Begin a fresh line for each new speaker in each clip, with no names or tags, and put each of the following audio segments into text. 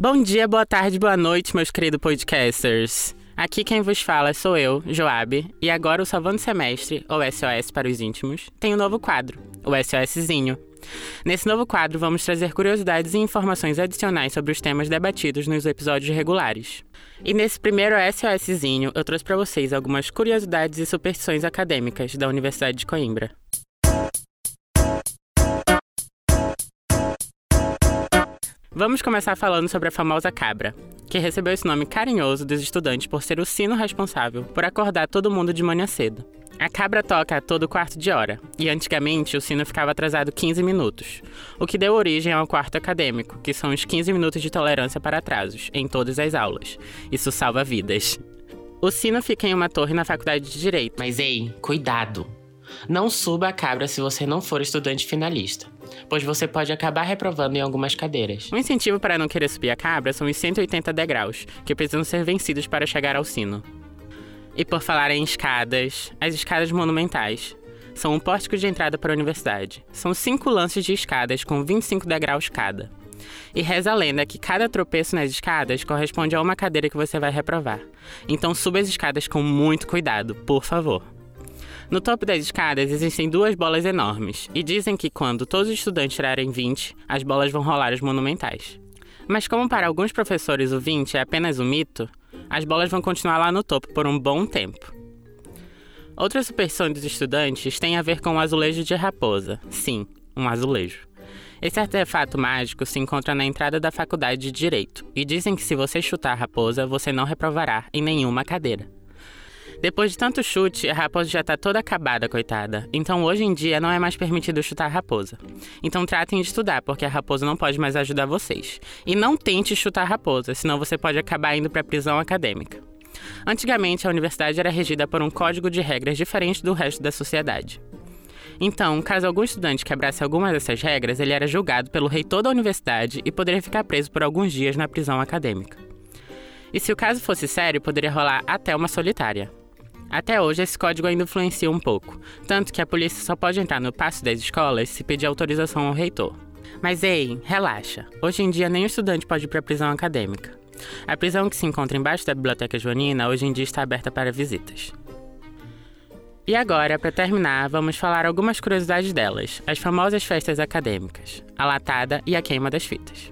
Bom dia, boa tarde, boa noite, meus queridos podcasters. Aqui quem vos fala sou eu, Joab, e agora o Salvando Semestre, ou SOS para os íntimos, tem um novo quadro, o SOSzinho. Nesse novo quadro, vamos trazer curiosidades e informações adicionais sobre os temas debatidos nos episódios regulares. E nesse primeiro SOSzinho, eu trouxe para vocês algumas curiosidades e superstições acadêmicas da Universidade de Coimbra. Vamos começar falando sobre a famosa cabra, que recebeu esse nome carinhoso dos estudantes por ser o sino responsável por acordar todo mundo de manhã cedo. A cabra toca a todo quarto de hora, e antigamente o sino ficava atrasado 15 minutos, o que deu origem ao quarto acadêmico, que são os 15 minutos de tolerância para atrasos, em todas as aulas. Isso salva vidas. O sino fica em uma torre na faculdade de Direito.
Mas ei, cuidado! Não suba a cabra se você não for estudante finalista, pois você pode acabar reprovando em algumas cadeiras.
Um incentivo para não querer subir a cabra são os 180 degraus, que precisam ser vencidos para chegar ao sino. E por falar em escadas, as escadas monumentais são um pórtico de entrada para a universidade. São cinco lances de escadas com 25 degraus cada. E reza a lenda que cada tropeço nas escadas corresponde a uma cadeira que você vai reprovar. Então suba as escadas com muito cuidado, por favor. No topo das escadas existem duas bolas enormes, e dizem que quando todos os estudantes tirarem 20, as bolas vão rolar os monumentais. Mas como para alguns professores o 20 é apenas um mito, as bolas vão continuar lá no topo por um bom tempo. Outra superstição dos estudantes tem a ver com o azulejo de raposa. Sim, um azulejo. Esse artefato mágico se encontra na entrada da faculdade de Direito, e dizem que se você chutar a raposa, você não reprovará em nenhuma cadeira. Depois de tanto chute, a raposa já tá toda acabada, coitada. Então hoje em dia não é mais permitido chutar a raposa. Então tratem de estudar, porque a raposa não pode mais ajudar vocês. E não tente chutar a raposa, senão você pode acabar indo para prisão acadêmica. Antigamente, a universidade era regida por um código de regras diferente do resto da sociedade. Então, caso algum estudante quebrasse alguma dessas regras, ele era julgado pelo reitor da universidade e poderia ficar preso por alguns dias na prisão acadêmica. E se o caso fosse sério, poderia rolar até uma solitária. Até hoje, esse código ainda influencia um pouco, tanto que a polícia só pode entrar no passo das escolas se pedir autorização ao reitor. Mas ei, relaxa. Hoje em dia, o estudante pode ir para a prisão acadêmica. A prisão que se encontra embaixo da Biblioteca Joanina hoje em dia está aberta para visitas. E agora, para terminar, vamos falar algumas curiosidades delas, as famosas festas acadêmicas, a latada e a queima das fitas.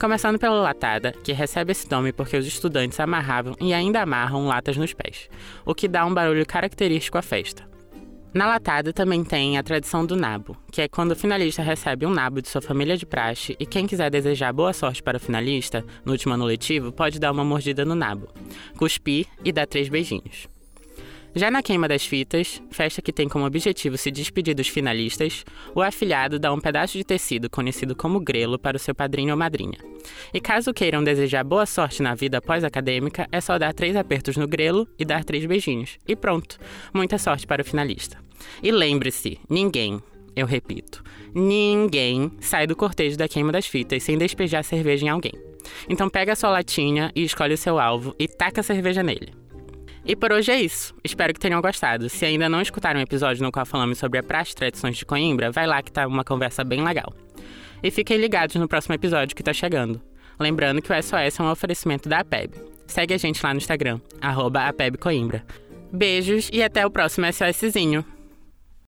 Começando pela latada, que recebe esse nome porque os estudantes amarravam e ainda amarram latas nos pés, o que dá um barulho característico à festa. Na latada também tem a tradição do nabo, que é quando o finalista recebe um nabo de sua família de praxe e quem quiser desejar boa sorte para o finalista, no último ano letivo, pode dar uma mordida no nabo, cuspir e dar três beijinhos. Já na queima das fitas, festa que tem como objetivo se despedir dos finalistas, o afilhado dá um pedaço de tecido conhecido como grelo para o seu padrinho ou madrinha. E caso queiram desejar boa sorte na vida pós-acadêmica, é só dar três apertos no grelo e dar três beijinhos. E pronto! Muita sorte para o finalista. E lembre-se: ninguém, eu repito, ninguém sai do cortejo da queima das fitas sem despejar cerveja em alguém. Então pega a sua latinha e escolhe o seu alvo e taca a cerveja nele. E por hoje é isso. Espero que tenham gostado. Se ainda não escutaram o episódio no qual falamos sobre a praxe e tradições de Coimbra, vai lá que tá uma conversa bem legal. E fiquem ligados no próximo episódio que tá chegando. Lembrando que o SOS é um oferecimento da APEB. Segue a gente lá no Instagram, arroba APEBCoimbra. Beijos e até o próximo SOSzinho.